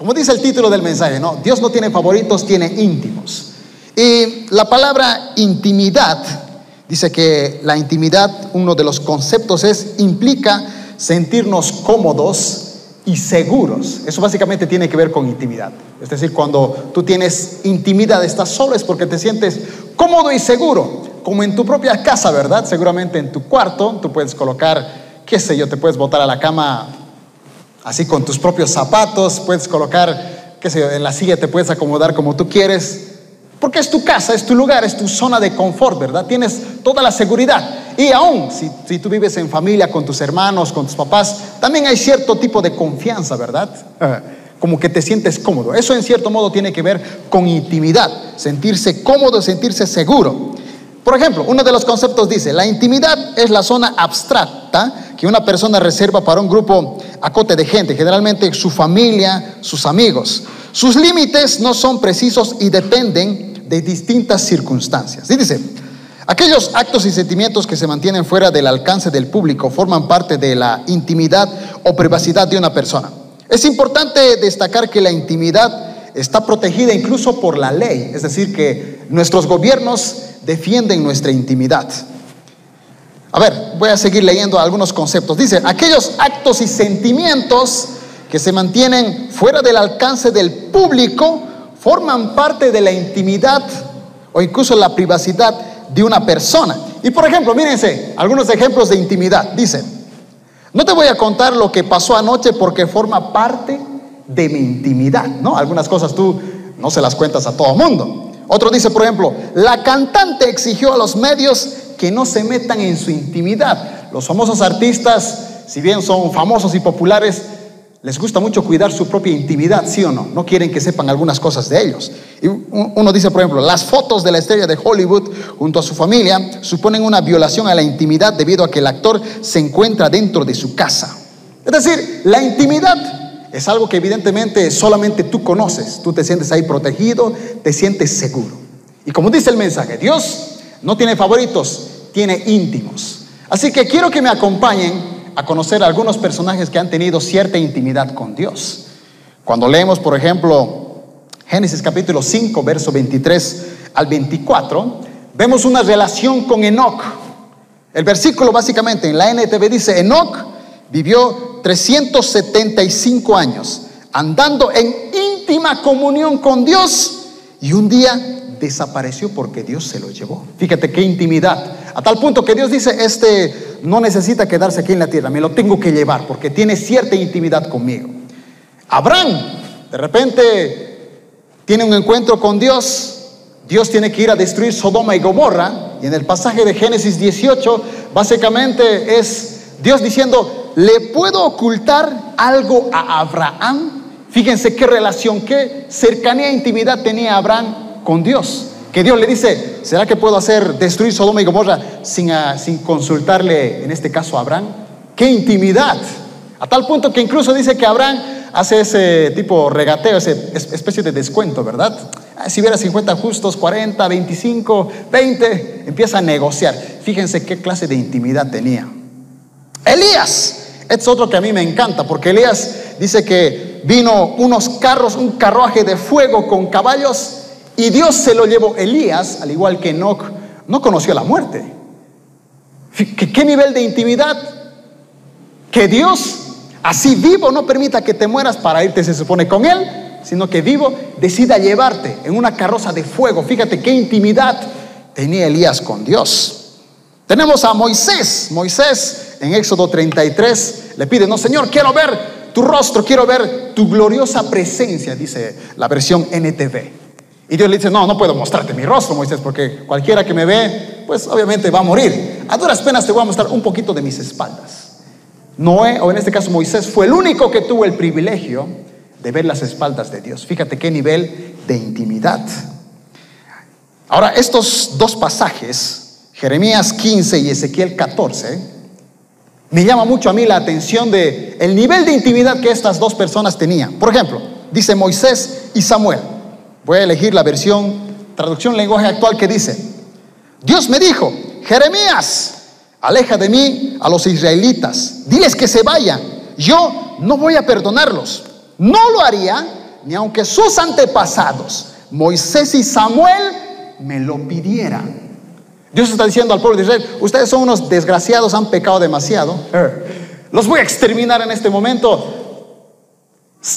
Como dice el título del mensaje, ¿no? Dios no tiene favoritos, tiene íntimos. Y la palabra intimidad, dice que la intimidad, uno de los conceptos es, implica sentirnos cómodos y seguros. Eso básicamente tiene que ver con intimidad. Es decir, cuando tú tienes intimidad, estás solo, es porque te sientes cómodo y seguro, como en tu propia casa, ¿verdad? Seguramente en tu cuarto, tú puedes colocar, qué sé yo, te puedes botar a la cama así con tus propios zapatos, puedes colocar, qué sé en la silla te puedes acomodar como tú quieres, porque es tu casa, es tu lugar, es tu zona de confort, ¿verdad? Tienes toda la seguridad. Y aún si, si, tú vives en familia con tus hermanos, con tus papás, también hay cierto tipo de confianza, ¿verdad? Como que te sientes cómodo. Eso en cierto modo tiene que ver con intimidad, sentirse cómodo, sentirse seguro. Por ejemplo, uno de los conceptos dice, la intimidad es la zona abstracta que una persona reserva para un grupo acote de gente, generalmente su familia, sus amigos. Sus límites no son precisos y dependen de distintas circunstancias. Y dice, aquellos actos y sentimientos que se mantienen fuera del alcance del público forman parte de la intimidad o privacidad de una persona. Es importante destacar que la intimidad está protegida incluso por la ley, es decir, que nuestros gobiernos defienden nuestra intimidad. A ver, voy a seguir leyendo algunos conceptos. Dice, aquellos actos y sentimientos que se mantienen fuera del alcance del público forman parte de la intimidad o incluso la privacidad de una persona. Y por ejemplo, mírense, algunos ejemplos de intimidad. Dice, no te voy a contar lo que pasó anoche porque forma parte de mi intimidad, ¿no? Algunas cosas tú no se las cuentas a todo mundo. Otro dice, por ejemplo, la cantante exigió a los medios que no se metan en su intimidad. Los famosos artistas, si bien son famosos y populares, les gusta mucho cuidar su propia intimidad, ¿sí o no? No quieren que sepan algunas cosas de ellos. Uno dice, por ejemplo, las fotos de la estrella de Hollywood junto a su familia suponen una violación a la intimidad debido a que el actor se encuentra dentro de su casa. Es decir, la intimidad es algo que evidentemente solamente tú conoces. Tú te sientes ahí protegido, te sientes seguro. Y como dice el mensaje, Dios no tiene favoritos, tiene íntimos. Así que quiero que me acompañen a conocer algunos personajes que han tenido cierta intimidad con Dios. Cuando leemos, por ejemplo, Génesis capítulo 5, verso 23 al 24, vemos una relación con Enoch. El versículo básicamente en la NTV dice, Enoch vivió 375 años andando en íntima comunión con Dios y un día desapareció porque Dios se lo llevó. Fíjate qué intimidad. A tal punto que Dios dice, este no necesita quedarse aquí en la tierra, me lo tengo que llevar porque tiene cierta intimidad conmigo. Abraham, de repente, tiene un encuentro con Dios. Dios tiene que ir a destruir Sodoma y Gomorra. Y en el pasaje de Génesis 18, básicamente es Dios diciendo, ¿le puedo ocultar algo a Abraham? Fíjense qué relación, qué cercanía e intimidad tenía Abraham con Dios. Que Dios le dice, ¿será que puedo hacer destruir Sodoma y Gomorra sin, ah, sin consultarle, en este caso, a Abraham? ¡Qué intimidad! A tal punto que incluso dice que Abraham hace ese tipo regateo, esa especie de descuento, ¿verdad? Ah, si hubiera 50 justos, 40, 25, 20, empieza a negociar. Fíjense qué clase de intimidad tenía. Elías, es otro que a mí me encanta, porque Elías dice que vino unos carros, un carruaje de fuego con caballos y Dios se lo llevó. Elías, al igual que Enoch, no conoció la muerte. ¿Qué, nivel de intimidad? Que Dios, así vivo, no permita que te mueras para irte, se supone, con Él, sino que vivo decida llevarte en una carroza de fuego. Fíjate qué intimidad tenía Elías con Dios. Tenemos a Moisés. Moisés en Éxodo 33 le pide, no Señor, quiero ver tu rostro, quiero ver tu gloriosa presencia, dice la versión NTV. Y Dios le dice, no, no puedo mostrarte mi rostro, Moisés, porque cualquiera que me ve, pues obviamente va a morir. A duras penas te voy a mostrar un poquito de mis espaldas. Noé, o en este caso Moisés, fue el único que tuvo el privilegio de ver las espaldas de Dios. Fíjate qué nivel de intimidad. Ahora, estos dos pasajes, Jeremías 15 y Ezequiel 14, me llama mucho a mí la atención de el nivel de intimidad que estas dos personas tenían. Por ejemplo, dice Moisés y Samuel. Voy a elegir la versión, traducción lenguaje actual que dice, Dios me dijo, Jeremías, aleja de mí a los israelitas, diles que se vayan, yo no voy a perdonarlos. No lo haría ni aunque sus antepasados, Moisés y Samuel, me lo pidieran. Dios está diciendo al pueblo de Israel, ustedes son unos desgraciados, han pecado demasiado. Los voy a exterminar en este momento.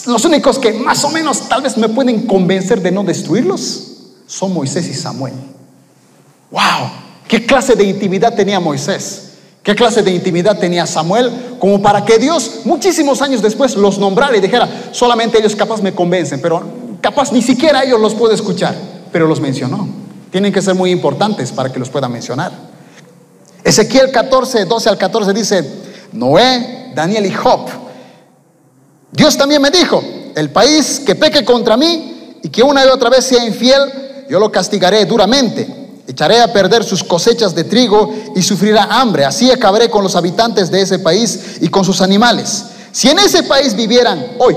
Los únicos que más o menos tal vez me pueden convencer de no destruirlos son Moisés y Samuel. ¡Wow! ¿Qué clase de intimidad tenía Moisés? ¿Qué clase de intimidad tenía Samuel? Como para que Dios muchísimos años después los nombrara y dijera, solamente ellos capaz me convencen, pero capaz ni siquiera ellos los puedo escuchar, pero los mencionó. Tienen que ser muy importantes para que los pueda mencionar. Ezequiel 14, 12 al 14 dice, Noé, Daniel y Job Dios también me dijo, el país que peque contra mí y que una y otra vez sea infiel, yo lo castigaré duramente. Echaré a perder sus cosechas de trigo y sufrirá hambre. Así acabaré con los habitantes de ese país y con sus animales. Si en ese país vivieran hoy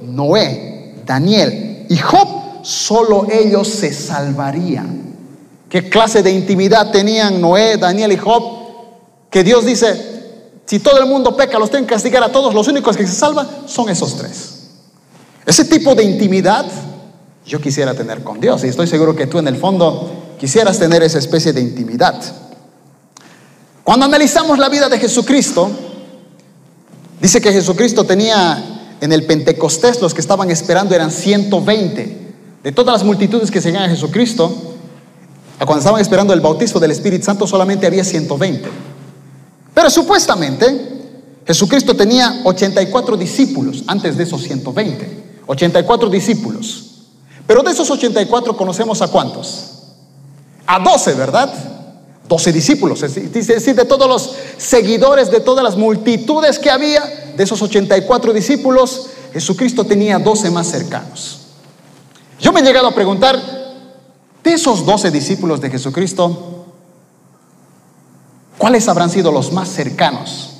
Noé, Daniel y Job, solo ellos se salvarían. ¿Qué clase de intimidad tenían Noé, Daniel y Job? Que Dios dice, si todo el mundo peca, los tienen que castigar a todos. Los únicos que se salvan son esos tres. Ese tipo de intimidad yo quisiera tener con Dios. Y estoy seguro que tú en el fondo quisieras tener esa especie de intimidad. Cuando analizamos la vida de Jesucristo, dice que Jesucristo tenía en el Pentecostés, los que estaban esperando eran 120. De todas las multitudes que seguían a Jesucristo, cuando estaban esperando el bautismo del Espíritu Santo, solamente había 120. Pero supuestamente Jesucristo tenía 84 discípulos antes de esos 120. 84 discípulos. Pero de esos 84 conocemos a cuántos? A 12, ¿verdad? 12 discípulos. Es decir, de todos los seguidores, de todas las multitudes que había, de esos 84 discípulos, Jesucristo tenía 12 más cercanos. Yo me he llegado a preguntar, de esos 12 discípulos de Jesucristo, ¿Cuáles habrán sido los más cercanos?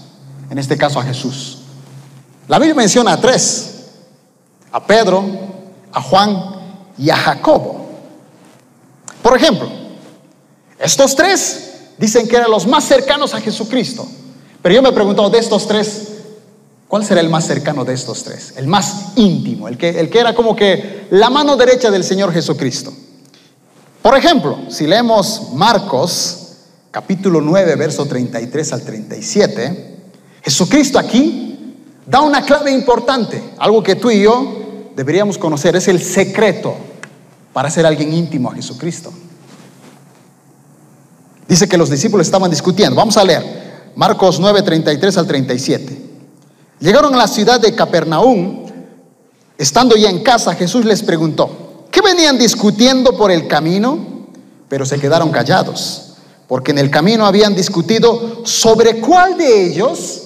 En este caso a Jesús. La Biblia menciona a tres, a Pedro, a Juan y a Jacobo. Por ejemplo, estos tres dicen que eran los más cercanos a Jesucristo. Pero yo me he preguntado de estos tres, ¿cuál será el más cercano de estos tres? El más íntimo, el que, el que era como que la mano derecha del Señor Jesucristo. Por ejemplo, si leemos Marcos capítulo 9, verso 33 al 37, Jesucristo aquí da una clave importante, algo que tú y yo deberíamos conocer, es el secreto para ser alguien íntimo a Jesucristo. Dice que los discípulos estaban discutiendo. Vamos a leer Marcos 9, 33 al 37. Llegaron a la ciudad de Capernaum. Estando ya en casa, Jesús les preguntó, ¿qué venían discutiendo por el camino? Pero se quedaron callados porque en el camino habían discutido sobre cuál de ellos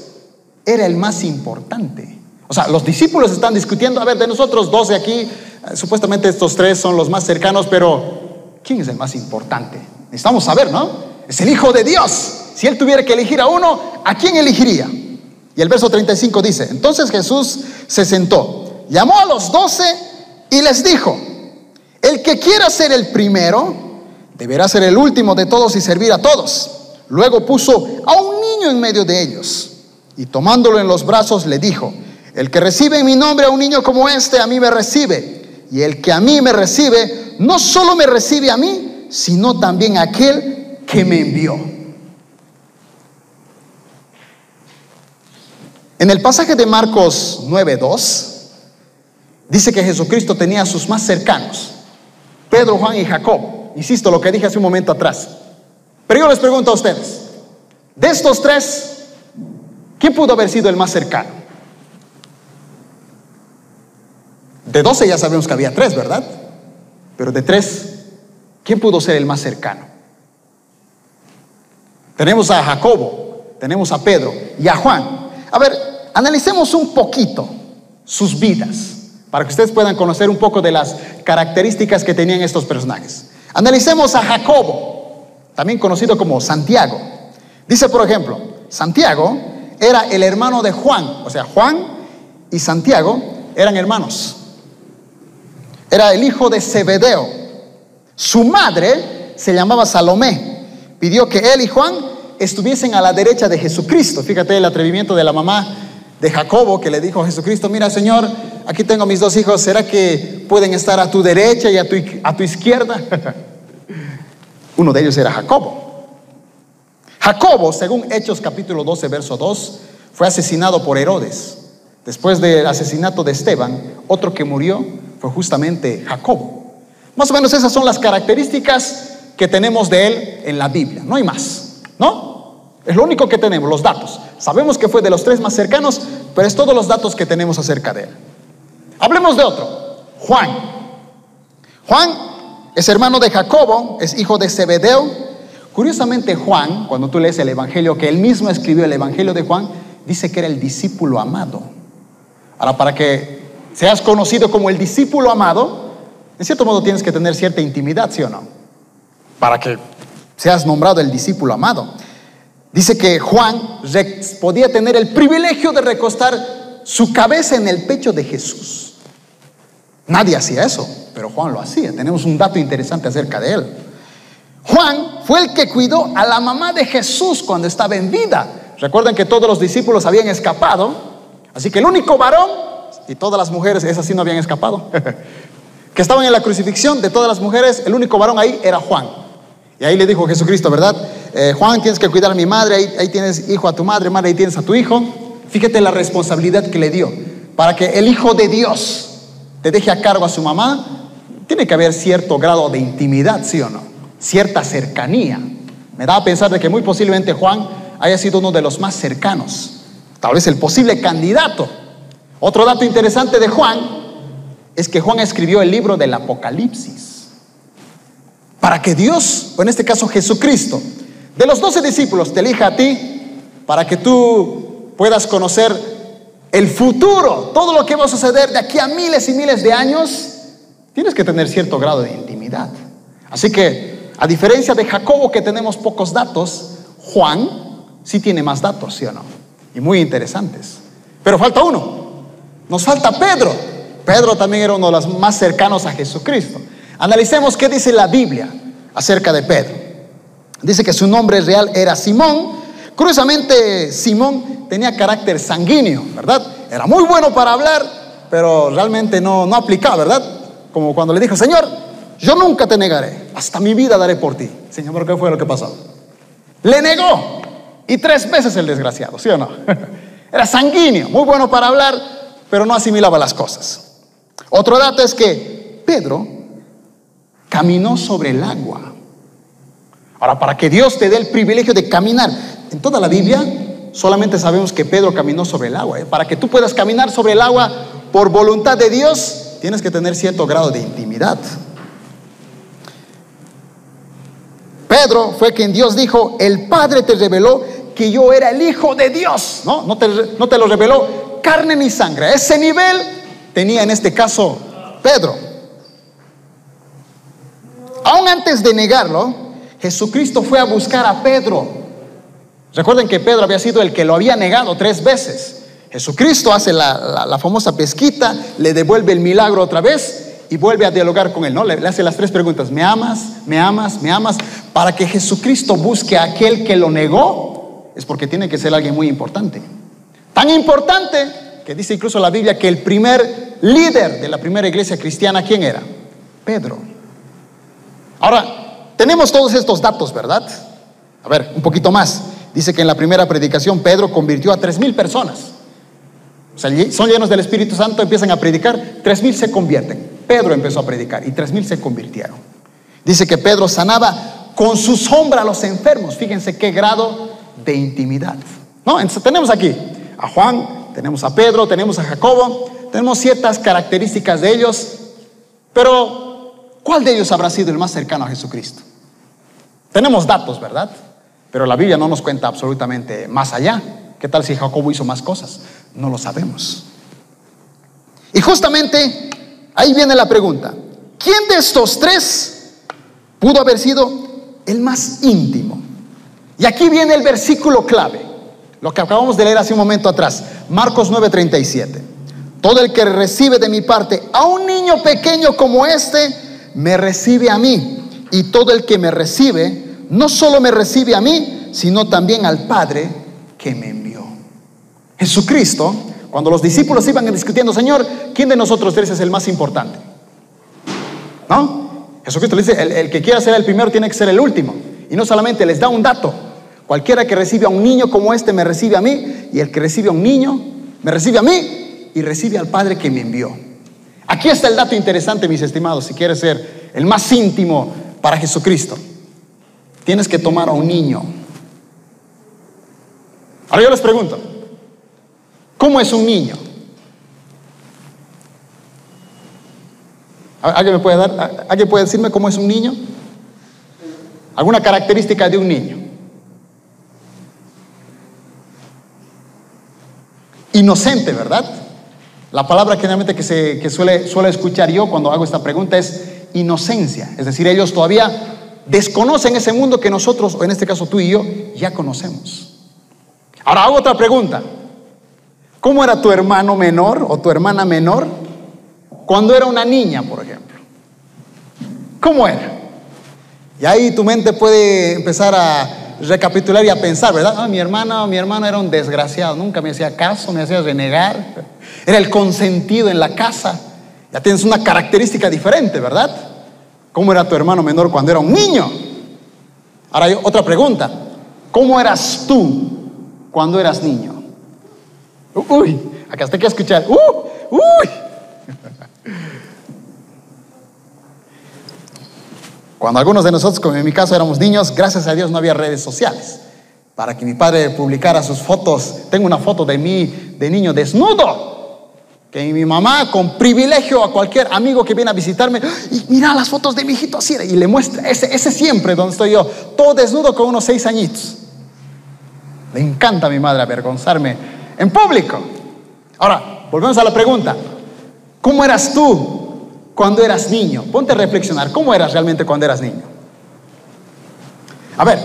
era el más importante. O sea, los discípulos están discutiendo, a ver, de nosotros 12 aquí, eh, supuestamente estos tres son los más cercanos, pero ¿quién es el más importante? Necesitamos saber, ¿no? Es el Hijo de Dios. Si él tuviera que elegir a uno, ¿a quién elegiría? Y el verso 35 dice, entonces Jesús se sentó, llamó a los 12 y les dijo, el que quiera ser el primero, deberá ser el último de todos y servir a todos. Luego puso a un niño en medio de ellos y tomándolo en los brazos le dijo, el que recibe en mi nombre a un niño como este, a mí me recibe. Y el que a mí me recibe, no solo me recibe a mí, sino también a aquel que me envió. En el pasaje de Marcos 9.2, dice que Jesucristo tenía a sus más cercanos, Pedro, Juan y Jacob. Insisto, lo que dije hace un momento atrás. Pero yo les pregunto a ustedes, de estos tres, ¿quién pudo haber sido el más cercano? De doce ya sabemos que había tres, ¿verdad? Pero de tres, ¿quién pudo ser el más cercano? Tenemos a Jacobo, tenemos a Pedro y a Juan. A ver, analicemos un poquito sus vidas para que ustedes puedan conocer un poco de las características que tenían estos personajes. Analicemos a Jacobo, también conocido como Santiago. Dice, por ejemplo, Santiago era el hermano de Juan, o sea, Juan y Santiago eran hermanos. Era el hijo de Zebedeo. Su madre se llamaba Salomé. Pidió que él y Juan estuviesen a la derecha de Jesucristo. Fíjate el atrevimiento de la mamá de Jacobo que le dijo a Jesucristo, mira Señor, aquí tengo mis dos hijos, ¿será que pueden estar a tu derecha y a tu, a tu izquierda? Uno de ellos era Jacobo. Jacobo, según Hechos capítulo 12, verso 2, fue asesinado por Herodes. Después del asesinato de Esteban, otro que murió fue justamente Jacobo. Más o menos esas son las características que tenemos de él en la Biblia, no hay más, ¿no? Es lo único que tenemos, los datos. Sabemos que fue de los tres más cercanos, pero es todos los datos que tenemos acerca de él. Hablemos de otro, Juan. Juan es hermano de Jacobo, es hijo de Zebedeo. Curiosamente Juan, cuando tú lees el Evangelio, que él mismo escribió el Evangelio de Juan, dice que era el discípulo amado. Ahora, para que seas conocido como el discípulo amado, en cierto modo tienes que tener cierta intimidad, ¿sí o no? Para que seas nombrado el discípulo amado. Dice que Juan podía tener el privilegio de recostar su cabeza en el pecho de Jesús. Nadie hacía eso, pero Juan lo hacía. Tenemos un dato interesante acerca de él. Juan fue el que cuidó a la mamá de Jesús cuando estaba en vida. Recuerden que todos los discípulos habían escapado, así que el único varón y todas las mujeres, esas sí no habían escapado, que estaban en la crucifixión de todas las mujeres, el único varón ahí era Juan. Y ahí le dijo Jesucristo, ¿verdad? Eh, Juan, tienes que cuidar a mi madre, ahí, ahí tienes hijo a tu madre, madre, ahí tienes a tu hijo. Fíjate la responsabilidad que le dio. Para que el Hijo de Dios te deje a cargo a su mamá, tiene que haber cierto grado de intimidad, ¿sí o no? Cierta cercanía. Me da a pensar de que muy posiblemente Juan haya sido uno de los más cercanos, tal vez el posible candidato. Otro dato interesante de Juan es que Juan escribió el libro del Apocalipsis. Para que Dios, o en este caso Jesucristo, de los doce discípulos te elija a ti, para que tú puedas conocer el futuro, todo lo que va a suceder de aquí a miles y miles de años, tienes que tener cierto grado de intimidad. Así que, a diferencia de Jacobo que tenemos pocos datos, Juan sí tiene más datos, ¿sí o no? Y muy interesantes. Pero falta uno. Nos falta Pedro. Pedro también era uno de los más cercanos a Jesucristo. Analicemos qué dice la Biblia acerca de Pedro. Dice que su nombre real era Simón. Curiosamente, Simón tenía carácter sanguíneo, ¿verdad? Era muy bueno para hablar, pero realmente no, no aplicaba, ¿verdad? Como cuando le dijo, Señor, yo nunca te negaré, hasta mi vida daré por ti. Señor, ¿pero qué fue lo que pasó? Le negó. Y tres veces el desgraciado, ¿sí o no? Era sanguíneo, muy bueno para hablar, pero no asimilaba las cosas. Otro dato es que Pedro caminó sobre el agua. Ahora, para que Dios te dé el privilegio de caminar, en toda la Biblia solamente sabemos que Pedro caminó sobre el agua. ¿eh? Para que tú puedas caminar sobre el agua por voluntad de Dios, tienes que tener cierto grado de intimidad. Pedro fue quien Dios dijo, el Padre te reveló que yo era el Hijo de Dios. No, te, no te lo reveló carne ni sangre. ese nivel tenía en este caso Pedro. Aún antes de negarlo, Jesucristo fue a buscar a Pedro. Recuerden que Pedro había sido el que lo había negado tres veces. Jesucristo hace la, famosa pesquita, le devuelve el milagro otra vez y vuelve a dialogar con él, ¿no? Le, le, hace las tres preguntas, ¿me amas? ¿Me amas? ¿Me amas? Para que Jesucristo busque a aquel que lo negó, es porque tiene que ser alguien muy importante. Tan importante que dice incluso la Biblia que el primer líder de la primera iglesia cristiana, ¿quién era? Pedro. Ahora, tenemos todos estos datos, ¿verdad? A ver, un poquito más. Dice que en la primera predicación Pedro convirtió a tres mil personas. O sea, son llenos del Espíritu Santo, empiezan a predicar, tres mil se convierten. Pedro empezó a predicar y tres mil se convirtieron. Dice que Pedro sanaba con su sombra a los enfermos. Fíjense qué grado de intimidad. ¿No? Tenemos aquí a Juan, tenemos a Pedro, tenemos a Jacobo, tenemos ciertas características de ellos, pero ¿cuál de ellos habrá sido el más cercano a Jesucristo? Tenemos datos, ¿verdad? Pero la Biblia no nos cuenta absolutamente más allá. ¿Qué tal si Jacobo hizo más cosas? No lo sabemos. Y justamente ahí viene la pregunta. ¿Quién de estos tres pudo haber sido el más íntimo? Y aquí viene el versículo clave, lo que acabamos de leer hace un momento atrás, Marcos 9:37. Todo el que recibe de mi parte a un niño pequeño como este, me recibe a mí. Y todo el que me recibe, no solo me recibe a mí, sino también al Padre que me envió. Jesucristo Cuando los discípulos iban discutiendo, Señor, ¿quién de nosotros tres es el más importante? ¿No? Jesucristo le dice, el, el que quiera ser el primero tiene que ser el último. Y no solamente les da un dato, cualquiera que recibe a un niño como este me recibe a mí, y el que recibe a un niño me recibe a mí y recibe al Padre que me envió. Aquí está el dato interesante, mis estimados, si quieres ser el más íntimo para Jesucristo. Tienes que tomar a un niño. Ahora yo les pregunto, ¿cómo es un niño? ¿Alguien me puede dar? ¿Alguien puede decirme cómo es un niño? ¿Alguna característica de un niño? Inocente, ¿verdad? La palabra generalmente que, se, que suele, suele escuchar yo cuando hago esta pregunta es inocencia. Es decir, ellos todavía desconocen ese mundo que nosotros, o en este caso tú y yo, ya conocemos. Ahora hago otra pregunta. ¿Cómo era tu hermano menor o tu hermana menor cuando era una niña, por ejemplo? ¿Cómo era? Y ahí tu mente puede empezar a recapitular y a pensar, ¿verdad? Ah, mi hermana o mi hermano era un desgraciado, nunca me hacía caso, me hacía renegar, era el consentido en la casa. Ya tienes una característica diferente, ¿verdad? ¿Cómo era tu hermano menor cuando era un niño? Ahora hay otra pregunta. ¿Cómo eras tú cuando eras niño? Uy, acá está que escuchar. Uh, uy. Cuando algunos de nosotros, como en mi caso éramos niños, gracias a Dios no había redes sociales. Para que mi padre publicara sus fotos, tengo una foto de mí de niño desnudo. Que mi mamá, con privilegio a cualquier amigo que viene a visitarme, y mira las fotos de mi hijito así, y le muestra, ese, ese siempre donde estoy yo, todo desnudo con unos seis añitos. Le encanta a mi madre avergonzarme en público. Ahora, volvemos a la pregunta. ¿Cómo eras tú cuando eras niño? Ponte a reflexionar. ¿Cómo eras realmente cuando eras niño? A ver,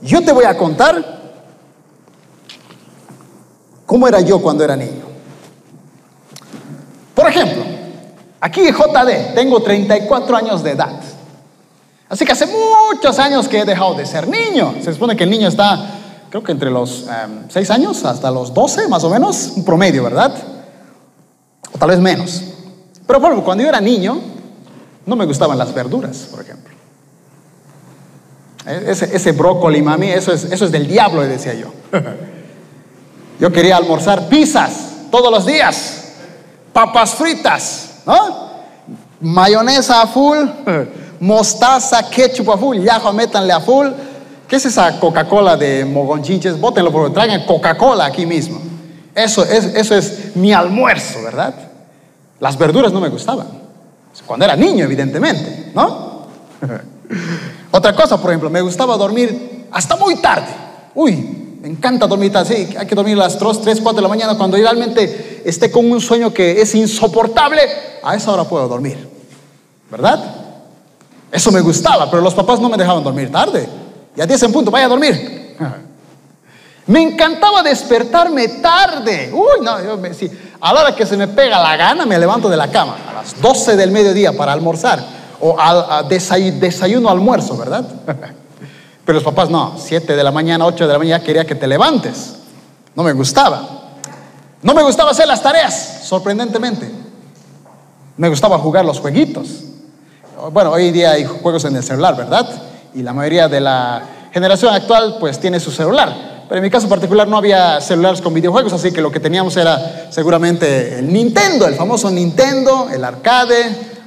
yo te voy a contar cómo era yo cuando era niño. Por ejemplo, aquí JD, tengo 34 años de edad. Así que hace muchos años que he dejado de ser niño. Se supone que el niño está, creo que entre los 6 años hasta los 12, más o menos, un promedio, ¿verdad? O tal vez menos. Pero por ejemplo, cuando yo era niño, no me gustaban las verduras, por ejemplo. E-, ese, ese brócoli, mami, eso es, eso es del diablo, decía yo. Yo quería almorzar pizzas todos los días papas fritas, ¿no? Mayonesa a full, mostaza, ketchup a full, yajo, métanle a full. ¿Qué es esa Coca-Cola de mogonchinches? Bótenlo, por traigan Coca-Cola aquí mismo. Eso es, eso es mi almuerzo, ¿verdad? Las verduras no me gustaban. Cuando era niño, evidentemente, ¿no? Otra cosa, por ejemplo, me gustaba dormir hasta muy tarde. Uy, me encanta dormir así, hay que dormir a las 3, 3, 4 de la mañana cuando realmente esté con un sueño que es insoportable, a esa hora puedo dormir. ¿Verdad? Eso me gustaba, pero los papás no me dejaban dormir tarde. Y a 10 en punto, vaya a dormir. Me encantaba despertarme tarde. Uy, no, yo me, sí. a la hora que se me pega la gana me levanto de la cama, a las 12 del mediodía para almorzar, o al desayuno, almuerzo, ¿verdad? Pero los papás no, 7 de la mañana, 8 de la mañana quería que te levantes. No me gustaba. No me gustaba hacer las tareas, sorprendentemente. Me gustaba jugar los jueguitos. Bueno, hoy día hay juegos en el celular, ¿verdad? Y la mayoría de la generación actual pues tiene su celular. Pero en mi caso particular no había celulares con videojuegos, así que lo que teníamos era seguramente el Nintendo, el famoso Nintendo, el arcade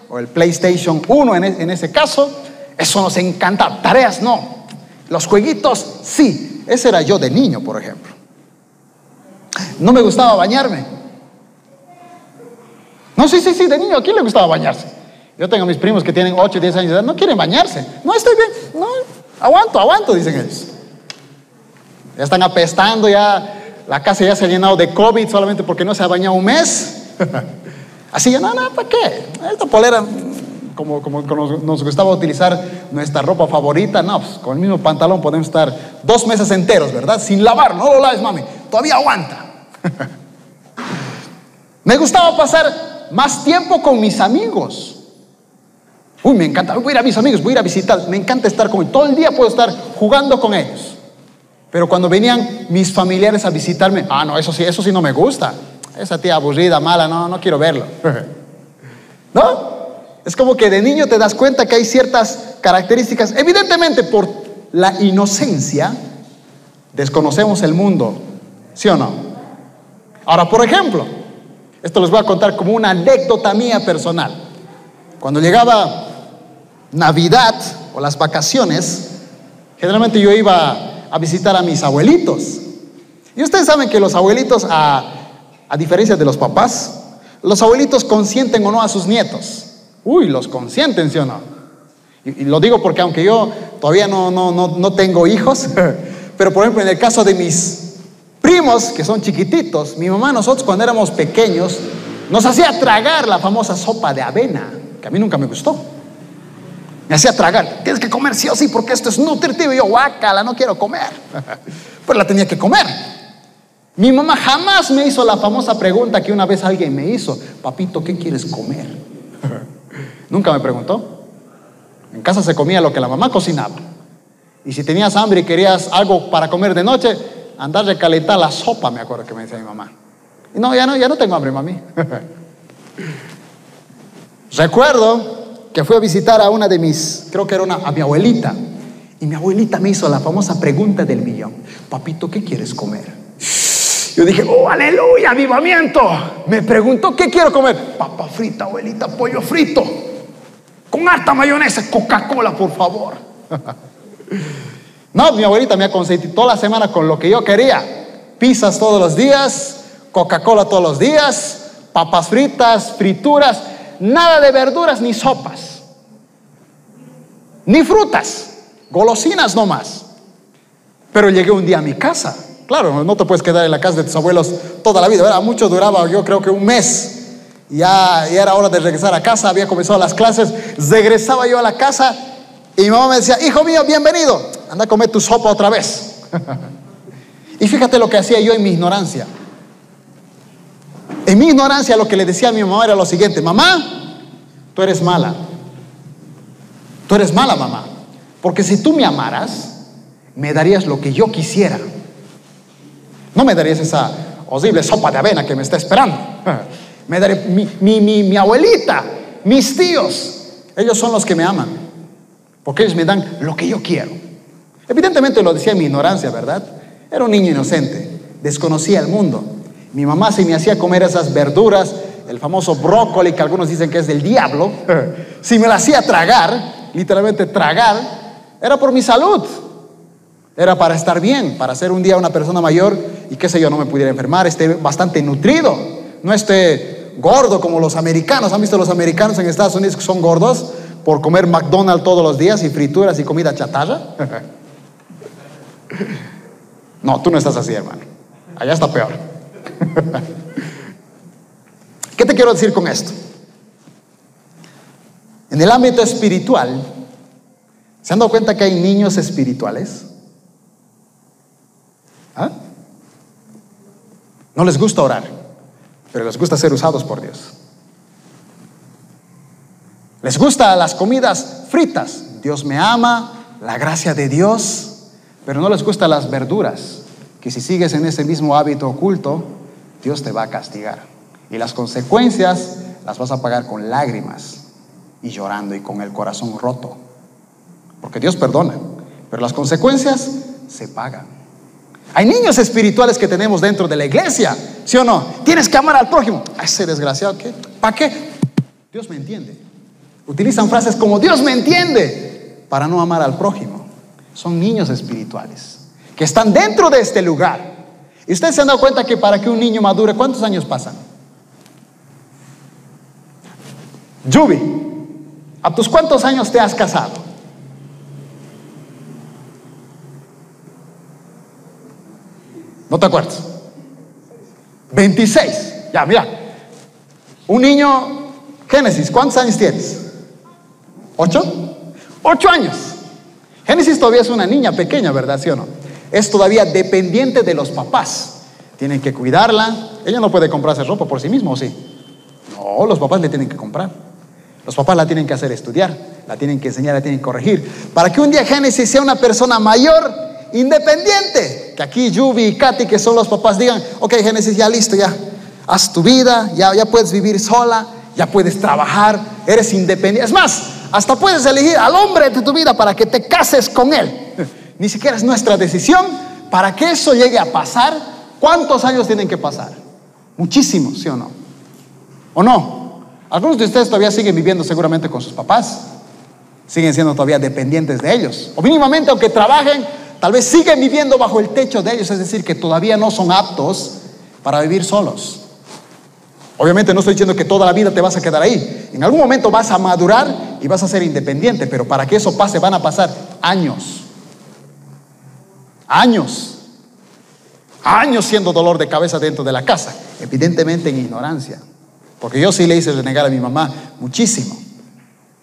o el PlayStation 1 en, e, en ese caso. Eso nos encantaba. Tareas no. Los jueguitos, sí. Ese era yo de niño, por ejemplo. No me gustaba bañarme. No, sí, sí, sí, de niño. ¿A quién le gustaba bañarse? Yo tengo mis primos que tienen 8, 10 años de edad, no quieren bañarse. No, estoy bien. No, aguanto, aguanto, dicen ellos. Ya están apestando, ya la casa ya se ha llenado de COVID solamente porque no se ha bañado un mes. Así ya, no, no, ¿para qué? Esta polera como, como, nos gustaba utilizar nuestra ropa favorita, no, pues, con el mismo pantalón podemos estar dos meses enteros, ¿verdad? Sin lavar, no lo laves, mami, todavía aguanta. me gustaba pasar más tiempo con mis amigos. Uy, me encanta, voy a ir a mis amigos, voy a ir a visitar, me encanta estar con ellos. Todo el día puedo estar jugando con ellos. Pero cuando venían mis familiares a visitarme, ah, no, eso sí, eso sí no me gusta. esa tía aburrida, mala, no, no quiero verlo. ¿No? Es como que de niño te das cuenta que hay ciertas características. Evidentemente, por la inocencia, desconocemos el mundo. ¿Sí o no? Ahora, por ejemplo, esto les voy a contar como una anécdota mía personal. Cuando llegaba Navidad o las vacaciones, generalmente yo iba a visitar a mis abuelitos. Y ustedes saben que los abuelitos, a, diferencia de los papás, los abuelitos consienten o no a sus nietos. Uy, los consienten, ¿sí o no? Y, lo digo porque aunque yo todavía no, no, no, no tengo hijos, pero por ejemplo en el caso de mis primos que son chiquititos, mi mamá, nosotros cuando éramos pequeños, nos hacía tragar la famosa sopa de avena, que a mí nunca me gustó. Me hacía tragar, tienes que comer sí o sí porque esto es nutritivo. Y yo, guácala, no quiero comer. Pues la tenía que comer. Mi mamá jamás me hizo la famosa pregunta que una vez alguien me hizo, papito, ¿qué quieres comer? Nunca me preguntó. En casa se comía lo que la mamá cocinaba. Y si tenías hambre y querías algo para comer de noche, andar de calentar la sopa, me acuerdo que me decía mi mamá. No, ya no, ya no tengo hambre, mami. Recuerdo que fui a visitar a una de mis, creo que era una, a mi abuelita. Y mi abuelita me hizo la famosa pregunta del millón. Papito, ¿qué quieres comer? Yo dije, oh, aleluya, avivamiento. Me preguntó, ¿qué quiero comer? Papa frita, abuelita, pollo frito. Con harta mayonesa, Coca-Cola, por favor. no, mi abuelita me toda la semana con lo que yo quería. Pizzas todos los días, Coca-Cola todos los días, papas fritas, frituras, nada de verduras ni sopas. Ni frutas, golosinas nomás. Pero llegué un día a mi casa Claro, no te puedes quedar en la casa de tus abuelos toda la vida. Era mucho duraba, yo creo que un mes. Ya era hora de regresar a casa, había comenzado las clases. Regresaba yo a la casa y mi mamá me decía, hijo mío, bienvenido, anda a comer tu sopa otra vez. y fíjate lo que hacía yo en mi ignorancia. En mi ignorancia lo que le decía a mi mamá era lo siguiente, mamá, tú eres mala. Tú eres mala, mamá. Porque si tú me amaras, me darías lo que yo quisiera. No me darías esa horrible sopa de avena que me está esperando. Me daría mi, abuelita, mis tíos. Ellos son los que me aman. Porque ellos me dan lo que yo quiero. Evidentemente lo decía en mi ignorancia, ¿verdad? Era un niño inocente. Desconocía el mundo. Mi mamá si me hacía comer esas verduras, el famoso brócoli que algunos dicen que es del diablo, si me la hacía tragar, literalmente tragar, era por mi salud. Era para estar bien, para ser un día una persona mayor y qué sé yo, no me pudiera enfermar, esté bastante nutrido, no esté gordo como los americanos. ¿Han visto los americanos en Estados Unidos que son gordos por comer McDonald's todos los días y frituras y comida chatarra? No, tú no estás así, hermano. Allá está peor. ¿Qué te quiero decir con esto? En el ámbito espiritual, ¿se han dado cuenta que hay niños espirituales? ¿Ah? No les gusta orar, pero les gusta ser usados por Dios. Les gusta las comidas fritas. Dios me ama, la gracia de Dios, pero no les gustan las verduras, que si sigues en ese mismo hábito oculto, Dios te va a castigar. Y las consecuencias las vas a pagar con lágrimas y llorando y con el corazón roto. Porque Dios perdona, pero las consecuencias se pagan. Hay niños espirituales que tenemos dentro de la iglesia, ¿sí o no? Tienes que amar al prójimo. A ese desgraciado, ¿qué? ¿Para qué? Dios me entiende. Utilizan frases como Dios me entiende para no amar al prójimo. Son niños espirituales que están dentro de este lugar. Y ustedes se han dado cuenta que para que un niño madure, ¿cuántos años pasan? Yubi, ¿a tus cuántos años te has casado? ¿No te acuerdas? 26. Ya, mira. Un niño, Génesis, ¿cuántos años tienes? ¿Ocho? Ocho años. Génesis todavía es una niña pequeña, ¿verdad? ¿Sí o no? Es todavía dependiente de los papás. Tienen que cuidarla. Ella no puede comprarse ropa por sí misma, ¿o sí? No, los papás le tienen que comprar. Los papás la tienen que hacer estudiar, la tienen que enseñar, la tienen que corregir. Para que un día Génesis sea una persona mayor, independiente. Que aquí Yubi y Katy, que son los papás, digan, ok, Génesis, ya listo, ya. haz tu vida, ya, ya puedes vivir sola, ya puedes trabajar, eres independiente. Es más, hasta puedes elegir al hombre de tu vida para que te cases con él. Ni siquiera es nuestra decisión. Para que eso llegue a pasar, ¿cuántos años tienen que pasar? Muchísimos, ¿sí o no? ¿O no? Algunos de ustedes todavía siguen viviendo seguramente con sus papás. Siguen siendo todavía dependientes de ellos. O mínimamente, aunque trabajen, tal vez siguen viviendo bajo el techo de ellos. Es decir, que todavía no son aptos para vivir solos. Obviamente no estoy diciendo que toda la vida te vas a quedar ahí. En algún momento vas a madurar y vas a ser independiente, pero para que eso pase van a pasar años. Años. Años siendo dolor de cabeza dentro de la casa. Evidentemente en ignorancia. Porque yo sí le hice renegar a mi mamá muchísimo.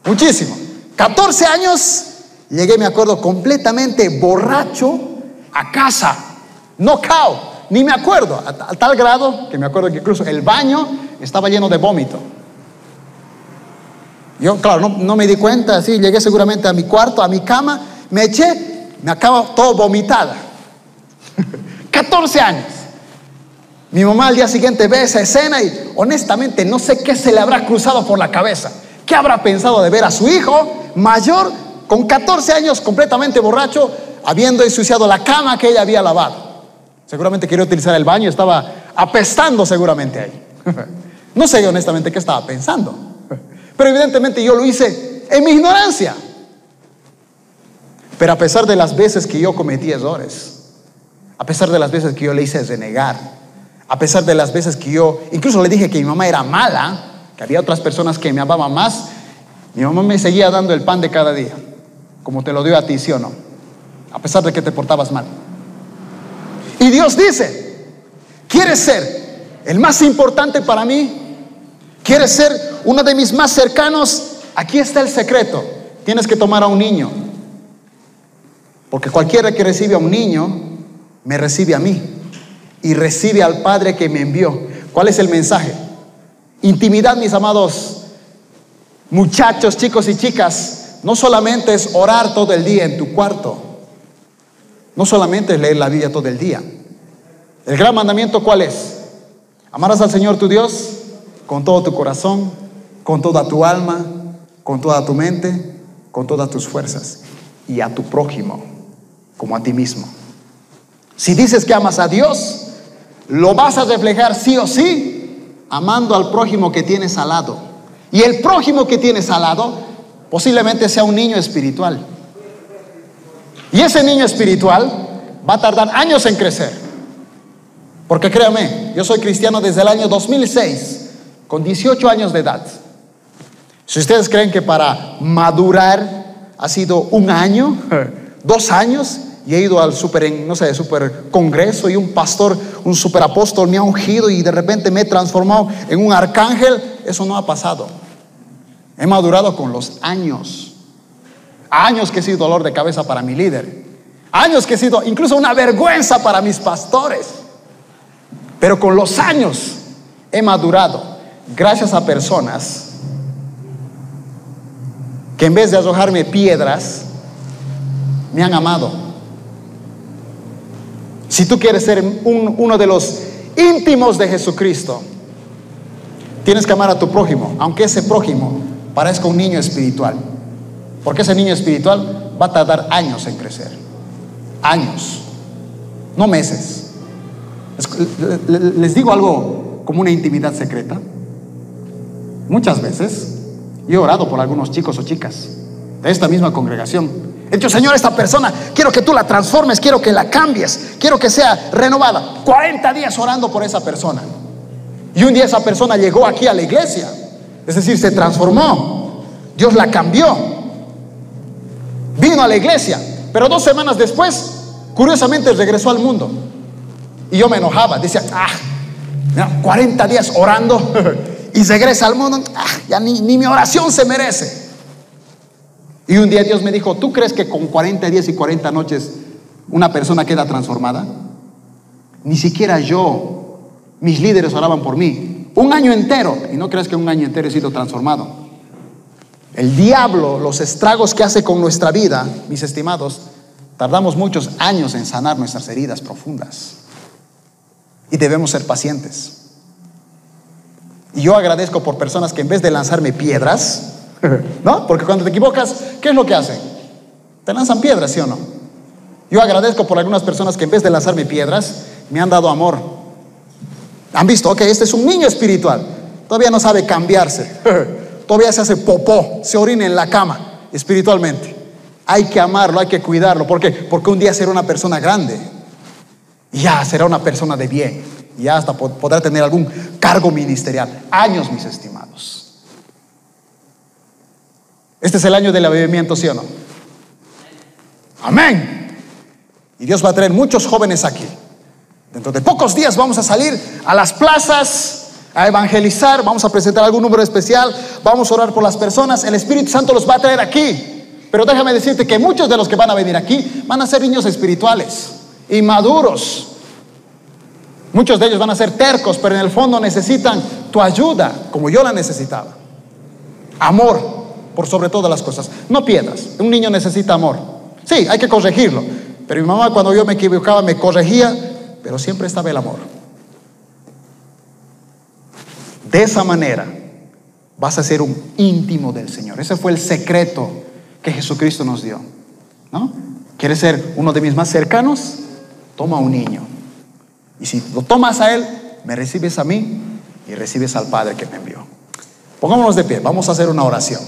Muchísimo. 14 años llegué, me acuerdo, completamente borracho a casa. No cao ni me acuerdo, a, tal grado que me acuerdo que incluso el baño estaba lleno de vómito. Yo, claro, no, me di cuenta, así llegué seguramente a mi cuarto, a mi cama, me eché, me acabo todo vomitada. 14 años. Mi mamá al día siguiente ve esa escena y honestamente no sé qué se le habrá cruzado por la cabeza. ¿Qué habrá pensado de ver a su hijo mayor con 14 años completamente borracho, habiendo ensuciado la cama que ella había lavado? Seguramente quería utilizar el baño, estaba apestando seguramente ahí. No sé honestamente qué estaba pensando, pero evidentemente yo lo hice en mi ignorancia. Pero a pesar de las veces que yo cometí errores, a pesar de las veces que yo le hice renegar, a pesar de las veces que yo, incluso le dije que mi mamá era mala, que había otras personas que me amaban más, mi mamá me seguía dando el pan de cada día, como te lo dio a ti, sí o no, a pesar de que te portabas mal. Y Dios dice, ¿quieres ser el más importante para mí? ¿Quieres ser uno de mis más cercanos? Aquí está el secreto. Tienes que tomar a un niño. Porque cualquiera que recibe a un niño, me recibe a mí. Y recibe al Padre que me envió. ¿Cuál es el mensaje? Intimidad, mis amados muchachos, chicos y chicas, no solamente es orar todo el día en tu cuarto. No solamente es leer la Biblia todo el día. El gran mandamiento, ¿cuál es? Amarás al Señor tu Dios con todo tu corazón, con toda tu alma, con toda tu mente, con todas tus fuerzas y a tu prójimo como a ti mismo. Si dices que amas a Dios, lo vas a reflejar sí o sí amando al prójimo que tienes al lado. Y el prójimo que tienes al lado posiblemente sea un niño espiritual. Y ese niño espiritual va a tardar años en crecer. Porque créame, yo soy cristiano desde el año 2006, con 18 años de edad. Si ustedes creen que para madurar ha sido un año, dos años, y he ido al super, no sé, super congreso y un pastor, un super apóstol me ha ungido y de repente me he transformado en un arcángel, eso no ha pasado. He madurado con los años. Años que he sido dolor de cabeza para mi líder. Años que he sido incluso una vergüenza para mis pastores. Pero con los años he madurado gracias a personas que en vez de arrojarme piedras, me han amado. Si tú quieres ser uno de los íntimos de Jesucristo, tienes que amar a tu prójimo, aunque ese prójimo parezca un niño espiritual. Porque ese niño espiritual va a tardar años en crecer. Años. No meses. Les digo algo como una intimidad secreta. Muchas veces yo he orado por algunos chicos o chicas de esta misma congregación. He dicho, Señor, esta persona, quiero que tú la transformes, quiero que la cambies, quiero que sea renovada. 40 días orando por esa persona. Y un día esa persona llegó aquí a la iglesia. Es decir, se transformó. Dios la cambió vino a la iglesia, pero dos semanas después, curiosamente regresó al mundo. Y yo me enojaba, decía, ah, 40 días orando y regresa al mundo, ah, ya ni, ni mi oración se merece. Y un día Dios me dijo, ¿tú crees que con 40 días y 40 noches una persona queda transformada? Ni siquiera yo, mis líderes oraban por mí. Un año entero, y no crees que un año entero he sido transformado. El diablo, los estragos que hace con nuestra vida, mis estimados, tardamos muchos años en sanar nuestras heridas profundas. Y debemos ser pacientes. Y yo agradezco por personas que en vez de lanzarme piedras, ¿no? Porque cuando te equivocas, ¿qué es lo que hacen? Te lanzan piedras, ¿sí o no? Yo agradezco por algunas personas que en vez de lanzarme piedras, me han dado amor. Han visto, ok, este es un niño espiritual. Todavía no sabe cambiarse. Todavía se hace popó, se orina en la cama espiritualmente. Hay que amarlo, hay que cuidarlo. ¿Por qué? Porque un día será una persona grande. Y ya será una persona de bien. Y hasta podrá tener algún cargo ministerial. Años, mis estimados. Este es el año del avivamiento, ¿sí o no? Amén. Y Dios va a traer muchos jóvenes aquí. Dentro de pocos días vamos a salir a las plazas a evangelizar, vamos a presentar algún número especial, vamos a orar por las personas, el Espíritu Santo los va a traer aquí. Pero déjame decirte que muchos de los que van a venir aquí van a ser niños espirituales, inmaduros. Muchos de ellos van a ser tercos, pero en el fondo necesitan tu ayuda, como yo la necesitaba. Amor, por sobre todas las cosas. No piedras. Un niño necesita amor. Sí, hay que corregirlo. Pero mi mamá cuando yo me equivocaba me corregía, pero siempre estaba el amor. De esa manera vas a ser un íntimo del Señor. Ese fue el secreto que Jesucristo nos dio. ¿No? ¿Quieres ser uno de mis más cercanos? Toma un niño. Y si lo tomas a Él, me recibes a mí y recibes al Padre que me envió. Pongámonos de pie, vamos a hacer una oración.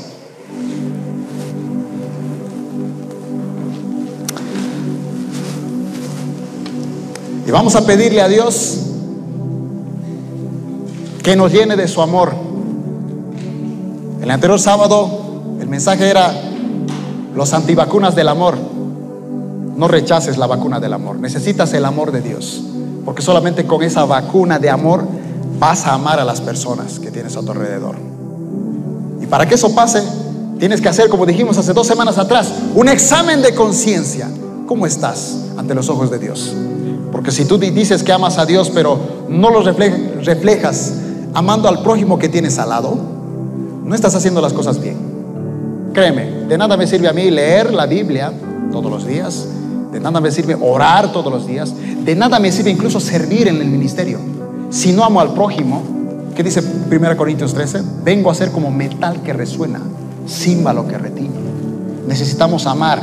Y vamos a pedirle a Dios que nos llene de su amor. El anterior sábado el mensaje era los antivacunas del amor. No rechaces la vacuna del amor. Necesitas el amor de Dios. Porque solamente con esa vacuna de amor vas a amar a las personas que tienes a tu alrededor. Y para que eso pase, tienes que hacer, como dijimos hace dos semanas atrás, un examen de conciencia. ¿Cómo estás ante los ojos de Dios? Porque si tú dices que amas a Dios, pero no lo reflejas amando al prójimo que tienes al lado, no estás haciendo las cosas bien. Créeme, de nada me sirve a mí leer la Biblia todos los días, de nada me sirve orar todos los días, de nada me sirve incluso servir en el ministerio. Si no amo al prójimo, ¿qué dice 1 Corintios 13? Vengo a ser como metal que resuena, címbalo que retiñe. Necesitamos amar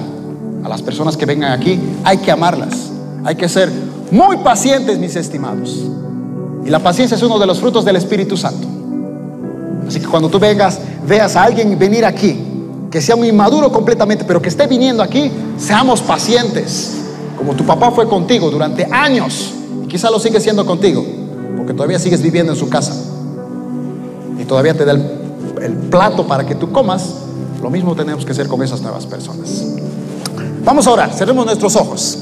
a las personas que vengan aquí, hay que amarlas, hay que ser muy pacientes, mis estimados. Y la paciencia es uno de los frutos del Espíritu Santo. Así que cuando tú vengas, veas a alguien venir aquí que sea un inmaduro completamente, pero que esté viniendo aquí, seamos pacientes, como tu papá fue contigo durante años, y quizá lo sigue siendo contigo, porque todavía sigues viviendo en su casa, y todavía te da el, el plato para que tú comas, lo mismo tenemos que hacer con esas nuevas personas. Vamos a orar, cerremos nuestros ojos.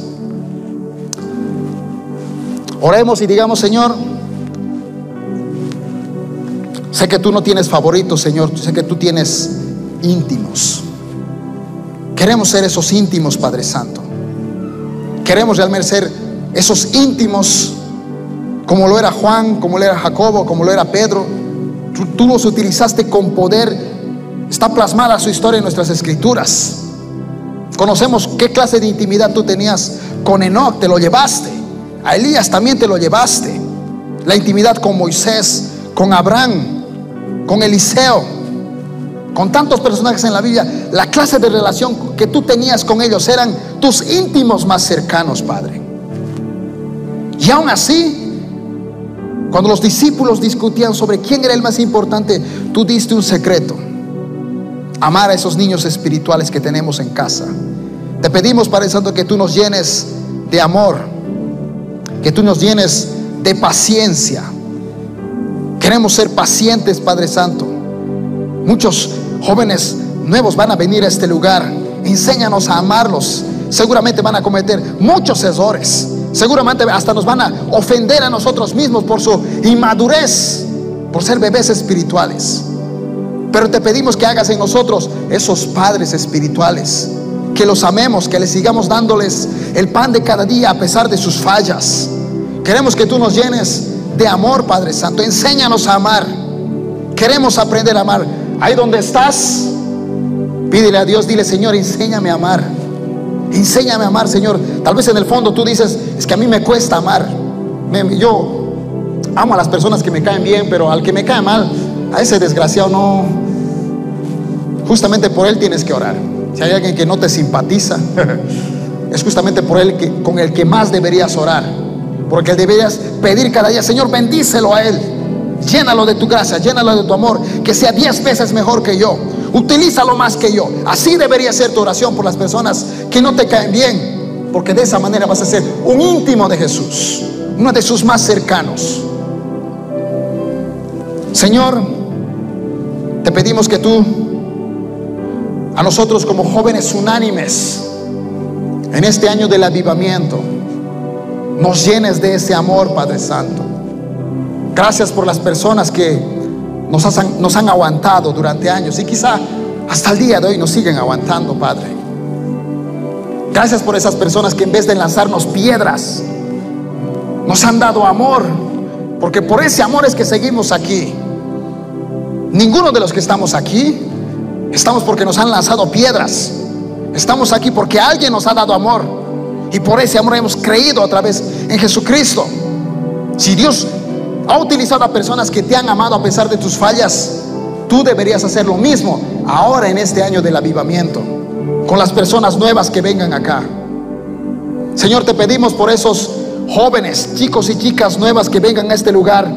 Oremos y digamos, Señor, sé que tú no tienes favoritos, Señor, sé que tú tienes íntimos. Queremos ser esos íntimos, Padre Santo. Queremos realmente ser esos íntimos, como lo era Juan, como lo era Jacobo, como lo era Pedro. Tú, los utilizaste con poder. Está plasmada su historia en nuestras escrituras. Conocemos qué clase de intimidad tú tenías con Enoch, te lo llevaste. A Elías también te lo llevaste. La intimidad con Moisés, con Abraham, con Eliseo con tantos personajes en la Biblia, la clase de relación que tú tenías con ellos eran tus íntimos más cercanos, Padre. Y aún así, cuando los discípulos discutían sobre quién era el más importante, tú diste un secreto. Amar a esos niños espirituales que tenemos en casa. Te pedimos, Padre Santo, que tú nos llenes de amor, que tú nos llenes de paciencia. Queremos ser pacientes, Padre Santo. Muchos jóvenes nuevos van a venir a este lugar. Enséñanos a amarlos. Seguramente van a cometer muchos errores. Seguramente hasta nos van a ofender a nosotros mismos por su inmadurez, por ser bebés espirituales. Pero te pedimos que hagas en nosotros esos padres espirituales, que los amemos, que les sigamos dándoles el pan de cada día a pesar de sus fallas. Queremos que tú nos llenes de amor, Padre Santo. Enséñanos a amar. Queremos aprender a amar. Ahí donde estás, pídele a Dios, dile, Señor, enséñame a amar. Enséñame a amar, Señor. Tal vez en el fondo tú dices, es que a mí me cuesta amar. yo amo a las personas que me caen bien, pero al que me cae mal, a ese desgraciado no. Justamente por él tienes que orar. Si hay alguien que no te simpatiza, es justamente por él que, con el que más deberías orar. Porque deberías pedir cada día, Señor, bendícelo a él. Llénalo de tu gracia, llénalo de tu amor, que sea diez veces mejor que yo. Utilízalo más que yo. Así debería ser tu oración por las personas que no te caen bien, porque de esa manera vas a ser un íntimo de Jesús, uno de sus más cercanos. Señor, te pedimos que tú, a nosotros como jóvenes unánimes, en este año del avivamiento, nos llenes de ese amor, Padre Santo. Gracias por las personas que nos, han, nos han aguantado durante años y quizá hasta el día de hoy nos siguen aguantando, Padre. Gracias por esas personas que en vez de lanzarnos piedras, nos han dado amor, porque por ese amor es que seguimos aquí. Ninguno de los que estamos aquí estamos porque nos han lanzado piedras. Estamos aquí porque alguien nos ha dado amor. Y por ese amor hemos creído a través en Jesucristo. Si Dios ha utilizado a personas que te han amado a pesar de tus fallas, tú deberías hacer lo mismo ahora en este año del avivamiento, con las personas nuevas que vengan acá. Señor, te pedimos por esos jóvenes, chicos y chicas nuevas que vengan a este lugar,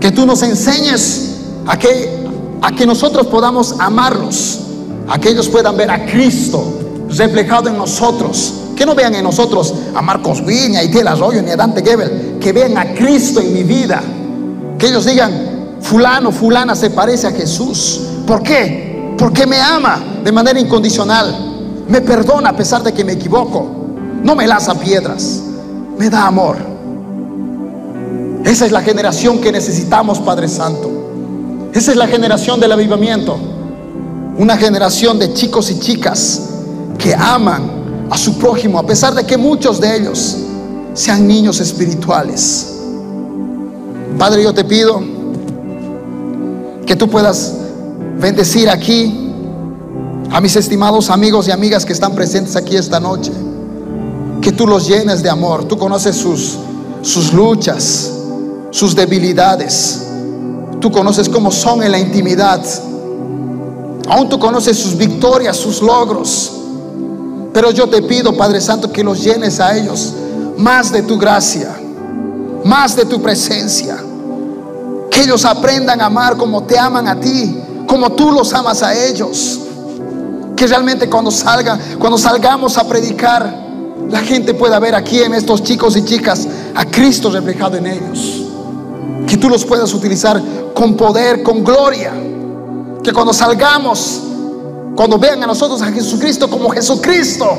que tú nos enseñes a que, a que nosotros podamos amarlos, a que ellos puedan ver a Cristo reflejado en nosotros que no vean en nosotros a Marcos Viña, y Tiel Arroyo, ni a Dante Gebel. Que vean a Cristo en mi vida. Que ellos digan, fulano, fulana se parece a Jesús. ¿Por qué? Porque me ama de manera incondicional. Me perdona a pesar de que me equivoco. No me lanza piedras. Me da amor. Esa es la generación que necesitamos, Padre Santo. Esa es la generación del avivamiento. Una generación de chicos y chicas que aman a su prójimo, a pesar de que muchos de ellos sean niños espirituales. Padre, yo te pido que tú puedas bendecir aquí a mis estimados amigos y amigas que están presentes aquí esta noche. Que tú los llenes de amor. Tú conoces sus, sus luchas, sus debilidades. Tú conoces cómo son en la intimidad. Aún tú conoces sus victorias, sus logros. Pero yo te pido, Padre Santo, que los llenes a ellos más de tu gracia, más de tu presencia. Que ellos aprendan a amar como te aman a ti, como tú los amas a ellos. Que realmente cuando salgan, cuando salgamos a predicar, la gente pueda ver aquí en estos chicos y chicas a Cristo reflejado en ellos. Que tú los puedas utilizar con poder, con gloria. Que cuando salgamos cuando vean a nosotros a Jesucristo como Jesucristo,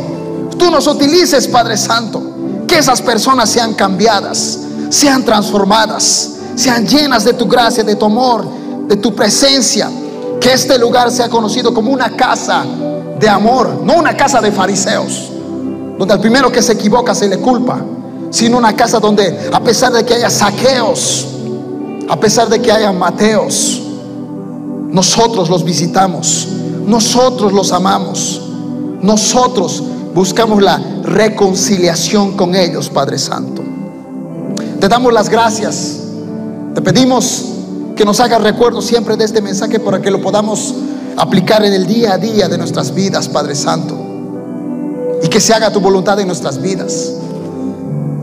tú nos utilices, Padre Santo. Que esas personas sean cambiadas, sean transformadas, sean llenas de tu gracia, de tu amor, de tu presencia. Que este lugar sea conocido como una casa de amor, no una casa de fariseos, donde al primero que se equivoca se le culpa, sino una casa donde a pesar de que haya saqueos, a pesar de que haya mateos, nosotros los visitamos nosotros los amamos. Nosotros buscamos la reconciliación con ellos, Padre Santo. Te damos las gracias. Te pedimos que nos hagas recuerdo siempre de este mensaje para que lo podamos aplicar en el día a día de nuestras vidas, Padre Santo. Y que se haga tu voluntad en nuestras vidas.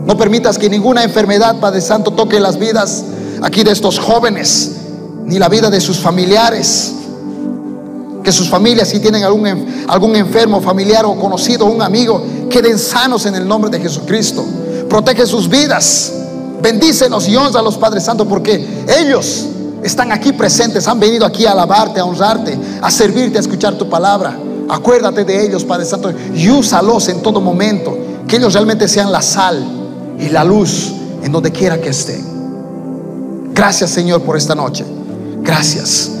No permitas que ninguna enfermedad, Padre Santo, toque las vidas aquí de estos jóvenes, ni la vida de sus familiares que sus familias, si tienen algún, algún enfermo, familiar o conocido, un amigo, queden sanos en el nombre de Jesucristo. Protege sus vidas. Bendícenos y honra a los Padres Santos porque ellos están aquí presentes, han venido aquí a alabarte, a honrarte, a servirte, a escuchar tu palabra. Acuérdate de ellos, Padre Santo, y úsalos en todo momento. Que ellos realmente sean la sal y la luz en donde quiera que estén. Gracias, Señor, por esta noche. Gracias.